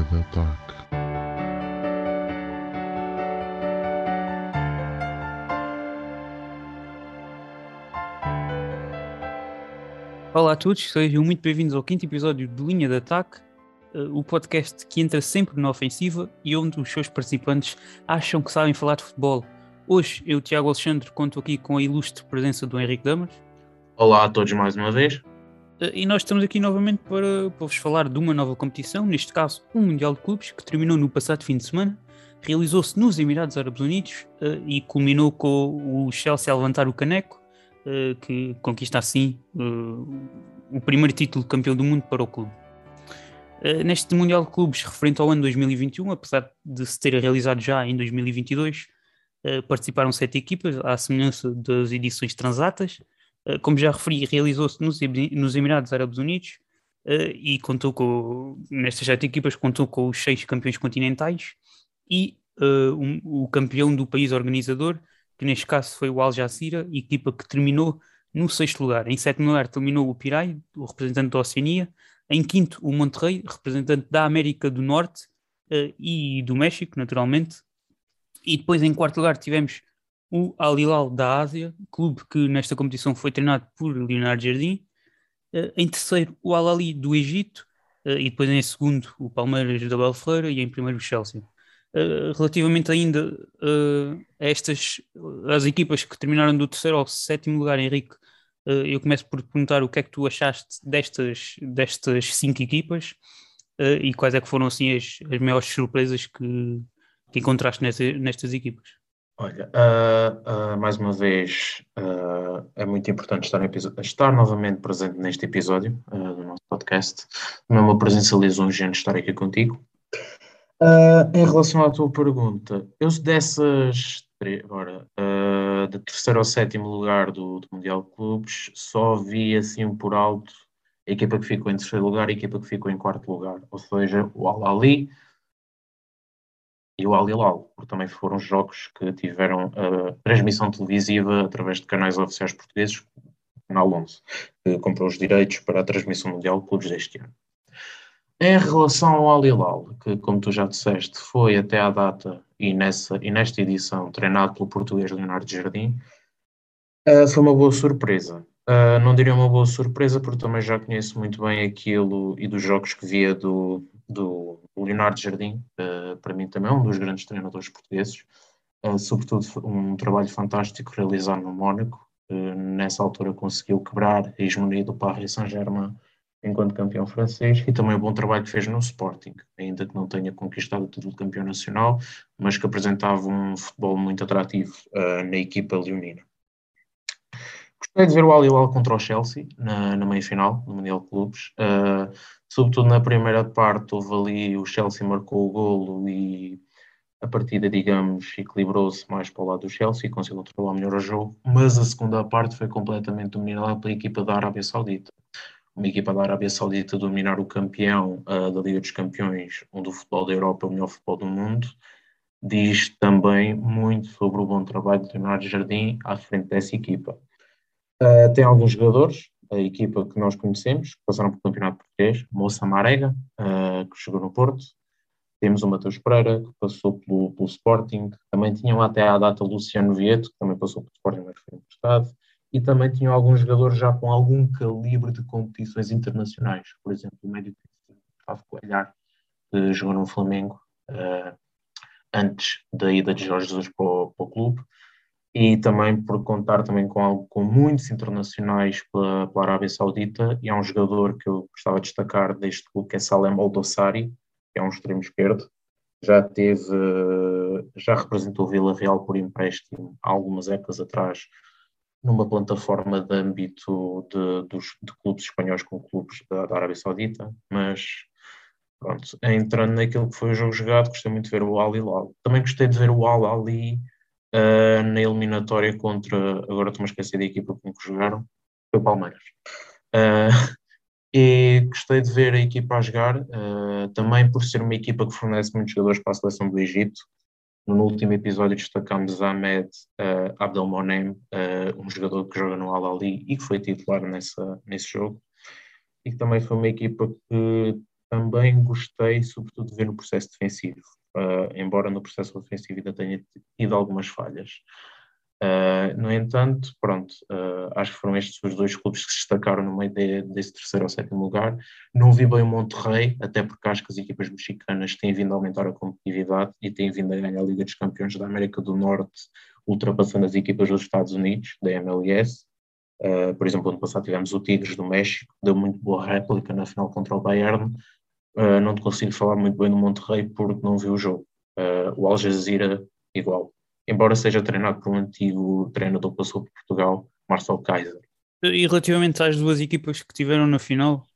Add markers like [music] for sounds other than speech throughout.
linha de ataque. Olá a todos, sejam muito bem-vindos ao quinto episódio de Linha de Ataque, eh, o podcast que entra sempre na ofensiva e onde os seus participantes acham que sabem falar de futebol. Hoje eu, Tiago Alexandre, conto aqui com a ilustre presença do Henrique Damas. Olá a todos mais uma vez. E nós estamos aqui novamente para, para vos falar de uma nova competição, neste caso um Mundial de Clubes, que terminou no passado fim de semana, realizou-se nos Emirados Árabes Unidos eh, e culminou com o Chelsea a levantar o caneco, eh, que conquista assim eh, o primeiro título de campeão do mundo para o clube. Neste Mundial de Clubes, referente ao ano 2021, apesar de se ter realizado já em 2022, eh, participaram sete equipas, à semelhança das edições transatas. Uh, como já referi, realizou-se nos, nos Emirados Árabes Unidos uh, e contou com, nestas sete equipas, contou com os seis campeões continentais e uh, um- o campeão do país organizador, que neste caso foi o Al Jazeera, equipa que terminou no sexto lugar. Em sétimo lugar terminou o Pirai, o representante da Oceania. Em quinto, o Monterrey, representante da América do Norte e do México, naturalmente. E depois, em quarto lugar, tivemos o Al Hilal da Ásia, clube que nesta competição foi treinado por Leonardo Jardim. Eh, em terceiro, o Al Ali do Egito. eh, e depois em segundo, o Palmeiras da Abel Ferreira. E em primeiro, o Chelsea. Eh, relativamente ainda a estas as equipas que terminaram do terceiro ao sétimo lugar, Henrique, eu começo por te perguntar o que é que tu achaste destas, destas cinco equipas e quais é que foram assim as, as maiores surpresas que, que encontraste nestas equipas. Olha, ah, ah, mais uma vez ah, é muito importante estar, estar novamente presente neste episódio do nosso podcast. Não é uma presença lisonjeante estar aqui contigo. Em relação à tua pergunta, eu dessas agora, de terceiro ao sétimo lugar do, do Mundial de Clubes, só vi assim por alto a equipa que ficou em terceiro lugar e a equipa que ficou em quarto lugar, ou seja, o Al Ali e o Al Hilal, porque também foram jogos que tiveram uh, transmissão televisiva através de canais oficiais portugueses, o Canal 11, que comprou os direitos para a transmissão mundial de clubes deste ano. Em relação ao Al Hilal, que como tu já disseste, foi até à data e, nessa, e nesta edição treinado pelo português Leonardo Jardim, uh, foi uma boa surpresa. Uh, não diria uma boa surpresa, porque também já conheço muito bem aquilo e dos jogos que via do, do Leonardo Jardim, uh, para mim também é um dos grandes treinadores portugueses, uh, sobretudo um trabalho fantástico realizado no Mónaco. Uh, nessa altura conseguiu quebrar a hegemonia do Paris Saint-Germain enquanto campeão francês e também o bom trabalho que fez no Sporting, ainda que não tenha conquistado o título de campeão nacional, mas que apresentava um futebol muito atrativo na equipa leonina. Gostei de ver o Al Hilal contra o Chelsea na, na meia-final do Mundial de Clubes. Uh, sobretudo na primeira parte, houve ali o Chelsea marcou o golo e a partida, digamos, equilibrou-se mais para o lado do Chelsea e conseguiu controlar melhor o jogo. Mas a segunda parte foi completamente dominada pela equipa da Arábia Saudita. Uma equipa da Arábia Saudita dominar o campeão uh, da Liga dos Campeões, onde o futebol da Europa o melhor futebol do mundo, diz também muito sobre o bom trabalho de Leonardo Jardim à frente dessa equipa. Uh, tem alguns jogadores, a equipa que nós conhecemos, que passaram pelo Campeonato Português, Moça Marega, uh, que chegou no Porto, temos o Matheus Pereira, que passou pelo, pelo Sporting, também tinham até à data o Luciano Vieto, que também passou pelo Sporting, mas foi emprestado, e também tinham alguns jogadores já com algum calibre de competições internacionais, por exemplo, o médio Gustavo Coelhar, que jogou no Flamengo uh, antes da ida de Jorge Jesus para o, para o clube, e também por contar também com, algo, com muitos internacionais pela, pela Arábia Saudita, e há um jogador que eu gostava de destacar deste clube, que é Salem Aldossari, que é um extremo esquerdo, já teve, já representou Vila Real por empréstimo há algumas épocas atrás, numa plataforma de âmbito de, dos, de clubes espanhóis com clubes da, da Arábia Saudita, mas pronto, entrando naquilo que foi o jogo jogado, gostei muito de ver o Al Hilal. Também gostei de ver o Al Ali uh, na eliminatória contra, agora estou-me a esquecer da equipa com que jogaram, foi o Palmeiras. Uh, [laughs] e gostei de ver a equipa a jogar, uh, também por ser uma equipa que fornece muitos jogadores para a seleção do Egito. No último episódio destacamos Ahmed uh, Abdelmonem, um jogador que joga no Al Ali e que foi titular nessa, nesse jogo. E que também foi uma equipa que também gostei, sobretudo, de ver no processo defensivo, uh, embora no processo ofensivo ainda tenha tido algumas falhas. Uh, no entanto, pronto, uh, acho que foram estes os dois clubes que se destacaram no meio de, desse terceiro ou sétimo lugar. Não vi bem o Monterrey, até porque acho que as equipas mexicanas têm vindo a aumentar a competitividade e têm vindo a ganhar a Liga dos Campeões da América do Norte, ultrapassando as equipas dos Estados Unidos, da MLS. Uh, por exemplo, ano passado tivemos o Tigres do México, deu muito boa réplica na final contra o Bayern. Não te consigo falar muito bem do Monterrey porque não vi o jogo. o Al Jazeera, igual embora seja treinado por um antigo treinador que passou por Portugal, Marcel Kaiser. E relativamente às duas equipas que tiveram na final,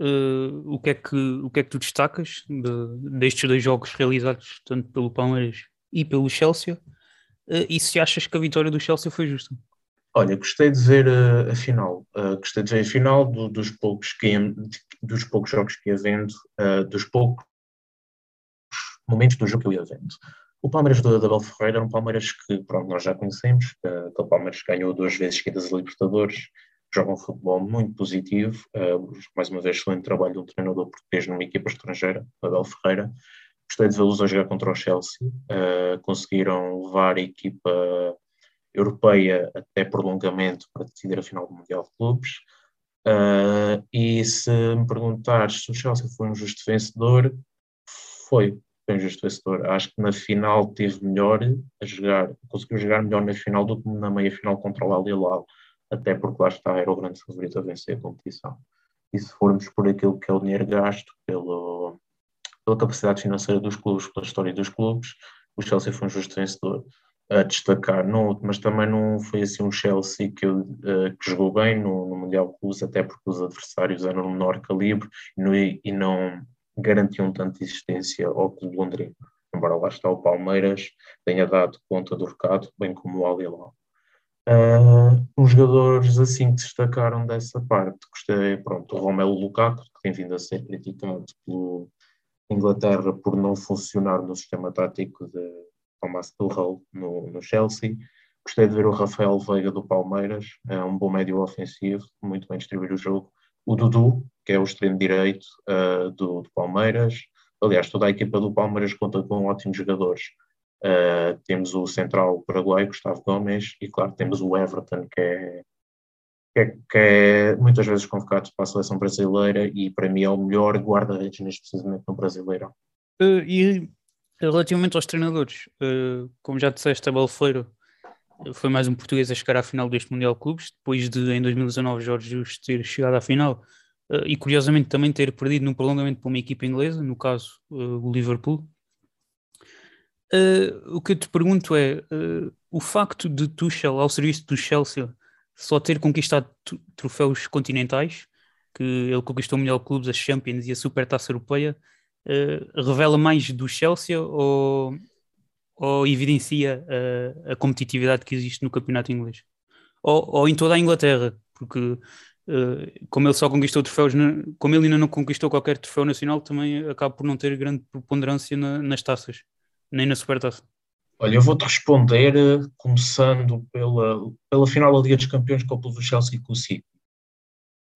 uh, o, que é que, o que é que tu destacas de, destes dois jogos realizados tanto pelo Palmeiras e pelo Chelsea? Uh, e se achas que a vitória do Chelsea foi justa? Olha, gostei de ver uh, a final. Uh, gostei de ver a final do, dos, poucos que dos poucos jogos que ia vendo, uh, dos poucos momentos do jogo que eu ia vendo. O Palmeiras do Abel Ferreira era um Palmeiras que pronto, nós já conhecemos, aquele Palmeiras que ganhou duas vezes seguidas a Libertadores, joga um futebol muito positivo, uh, mais uma vez excelente trabalho de um treinador português numa equipa estrangeira, Abel Ferreira. Gostei de vê-los a jogar contra o Chelsea, uh, conseguiram levar a equipa europeia até prolongamento para decidir a final do Mundial de Clubes. Uh, e se me perguntares se o Chelsea foi um justo vencedor, foi, um justo vencedor. Acho que na final teve melhor a jogar, conseguiu jogar melhor na final do que na meia final contra o Al até porque lá está, era o grande favorito a vencer a competição. E se formos por aquilo que é o dinheiro gasto, pelo, pela capacidade financeira dos clubes, pela história dos clubes, o Chelsea foi um justo vencedor a destacar, mas também não foi assim um Chelsea que, uh, que jogou bem no, no Mundial Clubes, até porque os adversários eram de menor calibre e não, garantiam tanta existência ao Clube Londrino. Embora lá está o Palmeiras tenha dado conta do recado, bem como o Al Hilal. Uh, os jogadores assim que destacaram dessa parte, gostei, pronto, o Romelu Lukaku, que tem vindo a ser criticado pelo Inglaterra por não funcionar no sistema tático de Thomas Tuchel no, no Chelsea. Gostei de ver o Rafael Veiga do Palmeiras, é um bom médio ofensivo, muito bem distribuir o jogo o Dudu, que é o extremo direito uh, do, do, Palmeiras. Aliás, toda a equipa do Palmeiras conta com ótimos jogadores. Uh, temos o central paraguaio, Gustavo Gomes, e claro, temos o Everton, que é, que é, que é muitas vezes convocado para a seleção brasileira e para mim é o melhor guarda-redes neste precisamente no Brasileirão. Uh, e relativamente aos treinadores, como já disseste, a Balfeiro foi mais um português a chegar à final deste Mundial de Clubes, depois de, em 2019, Jorge Jesus ter chegado à final uh, e, curiosamente, também ter perdido no prolongamento para uma equipa inglesa, no caso, uh, o Liverpool. O que eu te pergunto é, o facto de Tuchel, ao serviço do Chelsea, só ter conquistado troféus continentais, que ele conquistou o Mundial de Clubes, a Champions e a Supertaça Europeia, revela mais do Chelsea ou ou evidencia a, a competitividade que existe no campeonato inglês? Ou, ou em toda a Inglaterra, porque uh, como ele só conquistou troféus, como ele ainda não conquistou qualquer troféu nacional, também acaba por não ter grande preponderância na, nas taças, nem na supertaça. Olha, eu vou-te responder eh, começando pela, pela final da Liga dos Campeões com o Chelsea com o City.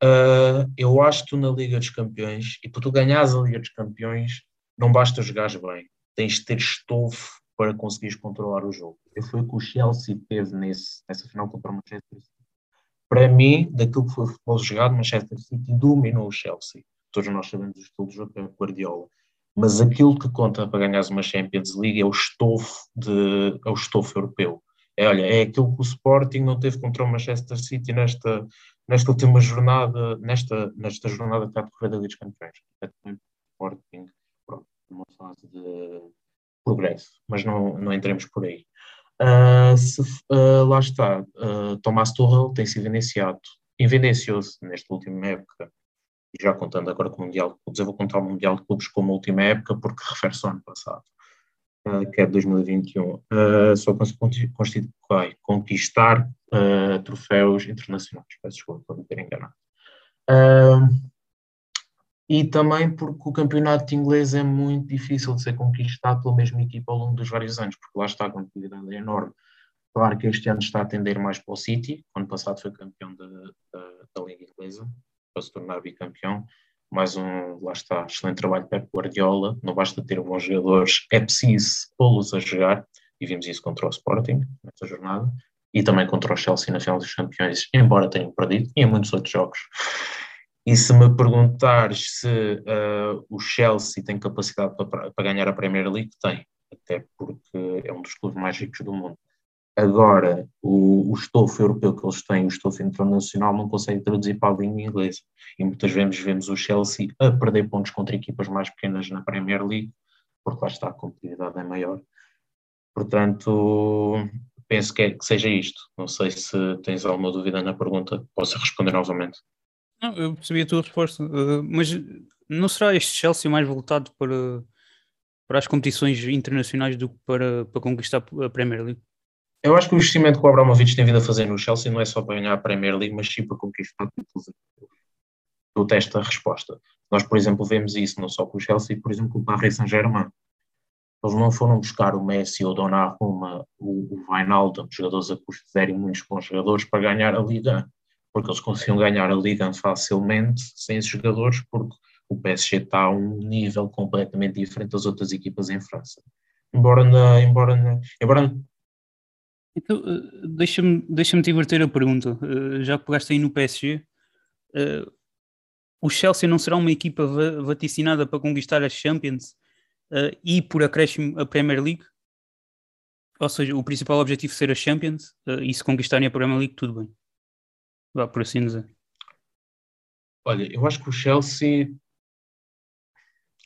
Uh, eu acho que tu na Liga dos Campeões, e para tu ganhares a Liga dos Campeões, não basta jogares bem, tens de ter estofo para conseguires controlar o jogo. E foi o que o Chelsea teve nesse, nessa final contra o Manchester City. Para mim, daquilo que foi o futebol jogado, Manchester City dominou o Chelsea. Todos nós sabemos o estilo de jogo o Guardiola. Mas aquilo que conta para ganhar uma Champions League é o estofo, de, é o estofo europeu. É, olha, é aquilo que o Sporting não teve contra o Manchester City nesta, nesta última jornada, nesta, nesta jornada que está a decorrer da Liga dos Campeões. É o Sporting, pronto, numa fase de progresso, mas não, não entremos por aí. Uh, se, uh, lá está, uh, Tomás Tuchel tem sido evidenciado, evidenciou-se nesta última época, e já contando agora com o Mundial de Clubes, eu vou contar o Mundial de Clubes como última época porque refere-se ao ano passado, que é de 2021. só conseguiu conquistar troféus internacionais, peço desculpa por me ter enganado e também porque o campeonato inglês é muito difícil de ser conquistado pela mesma equipa ao longo dos vários anos, porque lá está a competitividade é enorme. Claro que este ano está a tender mais para o City, ano passado foi campeão da, da Liga Inglesa, para se tornar bicampeão, mais um, lá está, excelente trabalho de Pep Guardiola, não basta ter bons jogadores, é preciso pô-los a jogar, e vimos isso contra o Sporting, nessa jornada, e também contra o Chelsea na final dos campeões, embora tenham perdido, e em muitos outros jogos. E se me perguntares se uh, o Chelsea tem capacidade para, para ganhar a Premier League, tem, até porque é um dos clubes mais ricos do mundo. Agora, o, o estofo europeu que eles têm, o estofo internacional, não consegue traduzir para a língua inglesa. E muitas vezes vemos o Chelsea a perder pontos contra equipas mais pequenas na Premier League, porque lá está a competitividade é maior. Portanto, penso que, é, que seja isto. Não sei se tens alguma dúvida na pergunta, posso responder novamente. Não, eu percebi a tua resposta, uh, mas não será este Chelsea mais voltado para, para as competições internacionais do que para, para conquistar a Premier League? Eu acho que o investimento que o Abramovich tem vindo a fazer no Chelsea não é só para ganhar a Premier League, mas sim para conquistar títulos. Eu testo a resposta. Nós, por exemplo, vemos isso não só com o Chelsea, por exemplo, com o Paris Saint-Germain. Eles não foram buscar o Messi ou o Donnarumma, o, o Wijnaldum, jogadores a custo zero e muitos bons jogadores para ganhar a Liga porque eles conseguiam ganhar a Liga facilmente sem esses jogadores, porque o PSG está a um nível completamente diferente das outras equipas em França. Embora na, embora na, embora então, eh, deixa-me deixa te inverter a pergunta. Eh, já que pegaste aí no PSG, eh, o Chelsea não será uma equipa vaticinada para conquistar as Champions e por acréscimo a Premier League? Ou seja, o principal objetivo ser a Champions e se conquistarem a Premier League, tudo bem. Vá por assim dizer. Olha, eu acho que o Chelsea,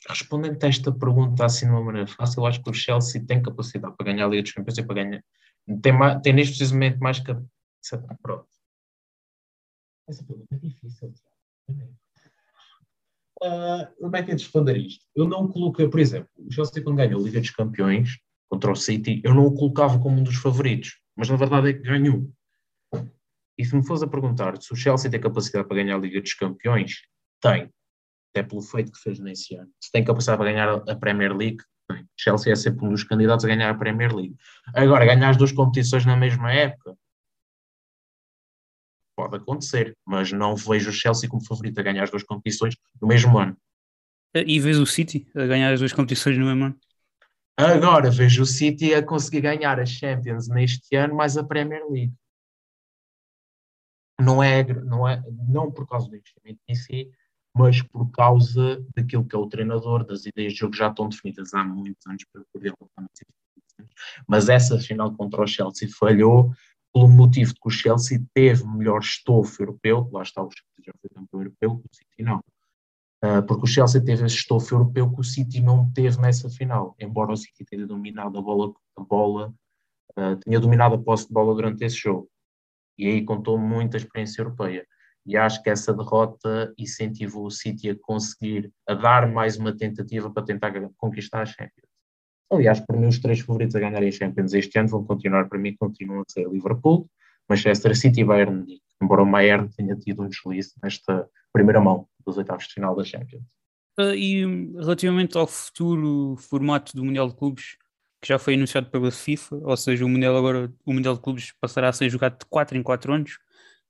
respondendo a esta pergunta assim de uma maneira fácil, eu acho que o Chelsea tem capacidade para ganhar a Liga dos Campeões e para ganhar. Tem, mais, tem neste precisamente mais capacidade. Pronto. Essa pergunta é difícil. Uh, como é que é de responder isto? Eu não coloquei, por exemplo, o Chelsea quando ganhou a Liga dos Campeões contra o City, eu não o colocava como um dos favoritos, mas na verdade é que ganhou. E se me fores a perguntar se o Chelsea tem capacidade para ganhar a Liga dos Campeões, tem. Até pelo feito que fez nesse ano. Se tem capacidade para ganhar a Premier League, tem. Chelsea é sempre um dos candidatos a ganhar a Premier League. Agora, ganhar as duas competições na mesma época, pode acontecer, mas não vejo o Chelsea como favorito a ganhar as duas competições no mesmo ano. E vês o City a ganhar as duas competições no mesmo ano? Agora vejo o City a conseguir ganhar a Champions neste ano, mais a Premier League não é, não é não por causa do investimento em si, mas por causa daquilo que é o treinador, das ideias de jogo já estão definidas há muitos anos para poder mas essa final contra o Chelsea falhou pelo motivo de que o Chelsea teve melhor estofo europeu, lá está o Chelsea já foi campeão europeu, o City não. Uh, porque o Chelsea teve esse estofo europeu que o City não teve nessa final, embora o City tenha dominado a bola, a bola uh, tenha dominado a posse de bola durante esse jogo e aí contou muita experiência europeia. E acho que essa derrota incentivou o City a conseguir, a dar mais uma tentativa para tentar conquistar a Champions. Aliás, para mim, os três favoritos a ganharem a Champions este ano vão continuar, para mim, continuam a ser Liverpool, Manchester City e Bayern embora o Bayern tenha tido um deslize nesta primeira mão dos oitavos de final da Champions. Uh, e relativamente ao futuro formato do Mundial de Clubes, que já foi anunciado pela FIFA, ou seja, o Mundial agora, o Mundial de Clubes passará a ser jogado de 4 em 4 anos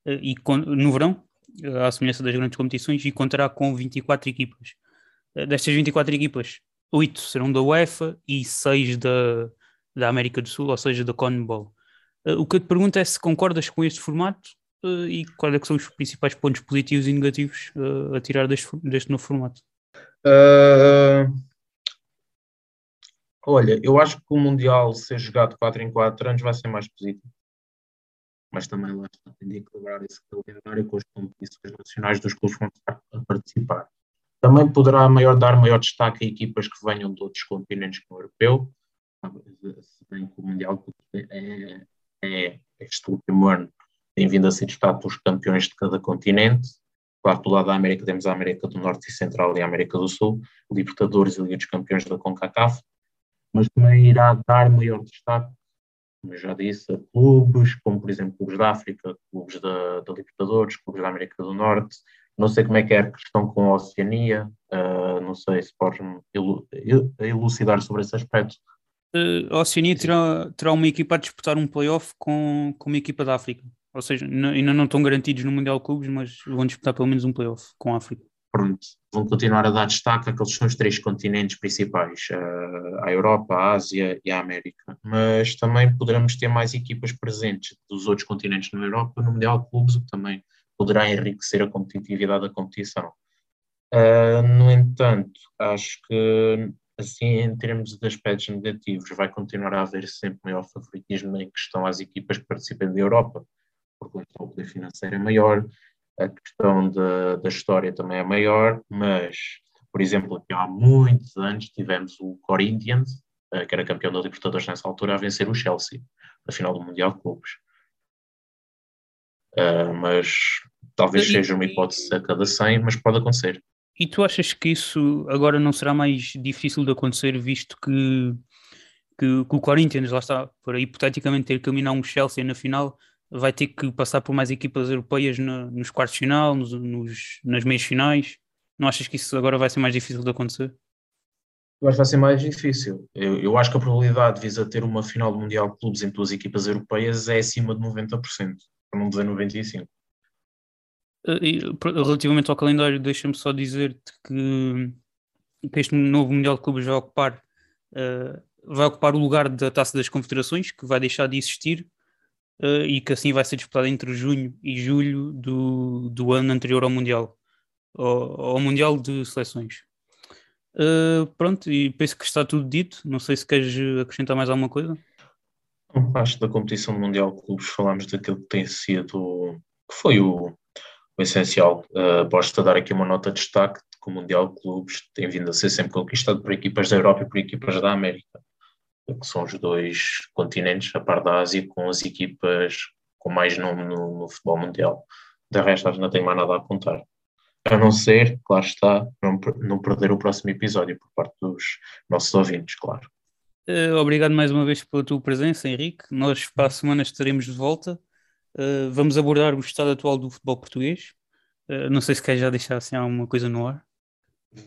e no verão, eh, à semelhança das grandes competições, e contará com 24 equipas. Eh, destas 24 equipas, 8 serão da UEFA e 6 da, da América do Sul, ou seja, da CONMEBOL. O que eu te pergunto é se concordas com este formato e quais é são os principais pontos positivos e negativos a tirar deste, deste novo formato. Uh, Olha, eu acho que o Mundial ser jogado 4 em 4 anos vai ser mais positivo. Mas também lá está, tem de equilibrar esse calendário com as competições nacionais dos clubes vão estar a participar. Também poderá maior, dar maior destaque a equipas que venham de outros continentes que o europeu, se bem que o Mundial é, é, este último ano tem vindo a ser destaque pelos campeões de cada continente. Claro, do lado da América temos a América do Norte e Central e a América do Sul, Libertadores e Liga dos Campeões da CONCACAF mas também irá dar maior destaque, como já disse, a clubes, como por exemplo clubes da África, clubes da, da Libertadores, clubes da América do Norte. Não sei como é que é a questão com a Oceania, uh, não sei se podes elucidar sobre esse aspecto. Uh, a Oceania terá, terá uma equipa a disputar um playoff com, com uma equipa da África. Ou seja, ainda não estão garantidos no Mundial de Clubes, mas vão disputar pelo menos um playoff com a África. Pronto, vão continuar a dar destaque àqueles são os três continentes principais, uh, a Europa, a Ásia e a América. Mas também poderemos ter mais equipas presentes dos outros continentes na Europa no Mundial de Clubes, o que também poderá enriquecer a competitividade da competição. Uh, no entanto, acho que assim, em termos de aspectos negativos, vai continuar a haver sempre maior favoritismo em questão às equipas que participem da Europa, porque o poder financeiro é maior, a questão da, da história também é maior, mas, por exemplo, aqui há muitos anos tivemos o Corinthians, eh, que era campeão da Libertadores nessa altura, a vencer o Chelsea, na final do Mundial de Clubes. Uh, mas talvez e, seja uma hipótese a cada 100, mas pode acontecer. E tu achas que isso agora não será mais difícil de acontecer, visto que, que, que o Corinthians, lá está, para hipoteticamente ter que eliminar um Chelsea na final, vai ter que passar por mais equipas europeias no, nos quartos de final, nos, nos, nas meias finais. Não achas que isso agora vai ser mais difícil de acontecer? Eu acho que vai ser mais difícil. Eu, eu acho que a probabilidade de visa ter uma final do Mundial de Clubes em duas equipas europeias é acima de 90%, para não dizer 95%. Eh, relativamente ao calendário, deixa-me só dizer-te que, que, este novo Mundial de Clubes vai ocupar, uh, vai ocupar o lugar da Taça das Confederações, que vai deixar de existir, uh, e que assim vai ser disputada entre junho e julho do, do ano anterior ao Mundial, ao, ao Mundial de Seleções. Uh, pronto, e penso que está tudo dito. Não sei se queres acrescentar mais alguma coisa. Acho que da competição mundial de clubes falámos daquilo que tem sido, que foi o, o essencial. Uh, Basta dar aqui uma nota de destaque de que o Mundial de Clubes tem vindo a ser sempre conquistado por equipas da Europa e por equipas da América que são os dois continentes, a par da Ásia, com as equipas com mais nome no, no futebol mundial. De resto, acho que não tenho mais nada a apontar. A não ser, claro está, não, não perder o próximo episódio por parte dos nossos ouvintes, claro. Uh, obrigado mais uma vez pela tua presença, Henrique. Nós para a semana estaremos de volta. Uh, vamos abordar o estado atual do futebol português. Uh, não sei se quer já deixar assim alguma coisa no ar.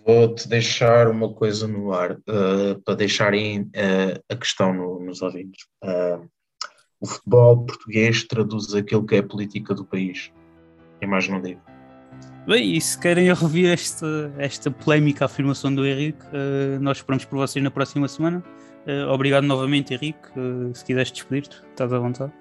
Vou-te deixar uma coisa no ar uh, para deixarem uh, a questão no, nos ouvintes. Uh, o futebol português traduz aquilo que é a política do país. E mais não digo. Bem, e se querem [laughs] ouvir esta, esta polémica afirmação do Henrique, nós esperamos por vocês na próxima semana. obrigado novamente, Henrique. se quiseres despedir-te, estás à vontade.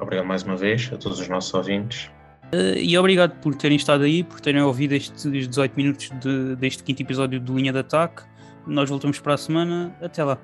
obrigado mais uma vez a todos os nossos ouvintes. Uh, e obrigado por terem estado aí, por terem ouvido estes 18 minutos de, deste quinto episódio do Linha de Ataque. Nós voltamos para a semana. Até lá.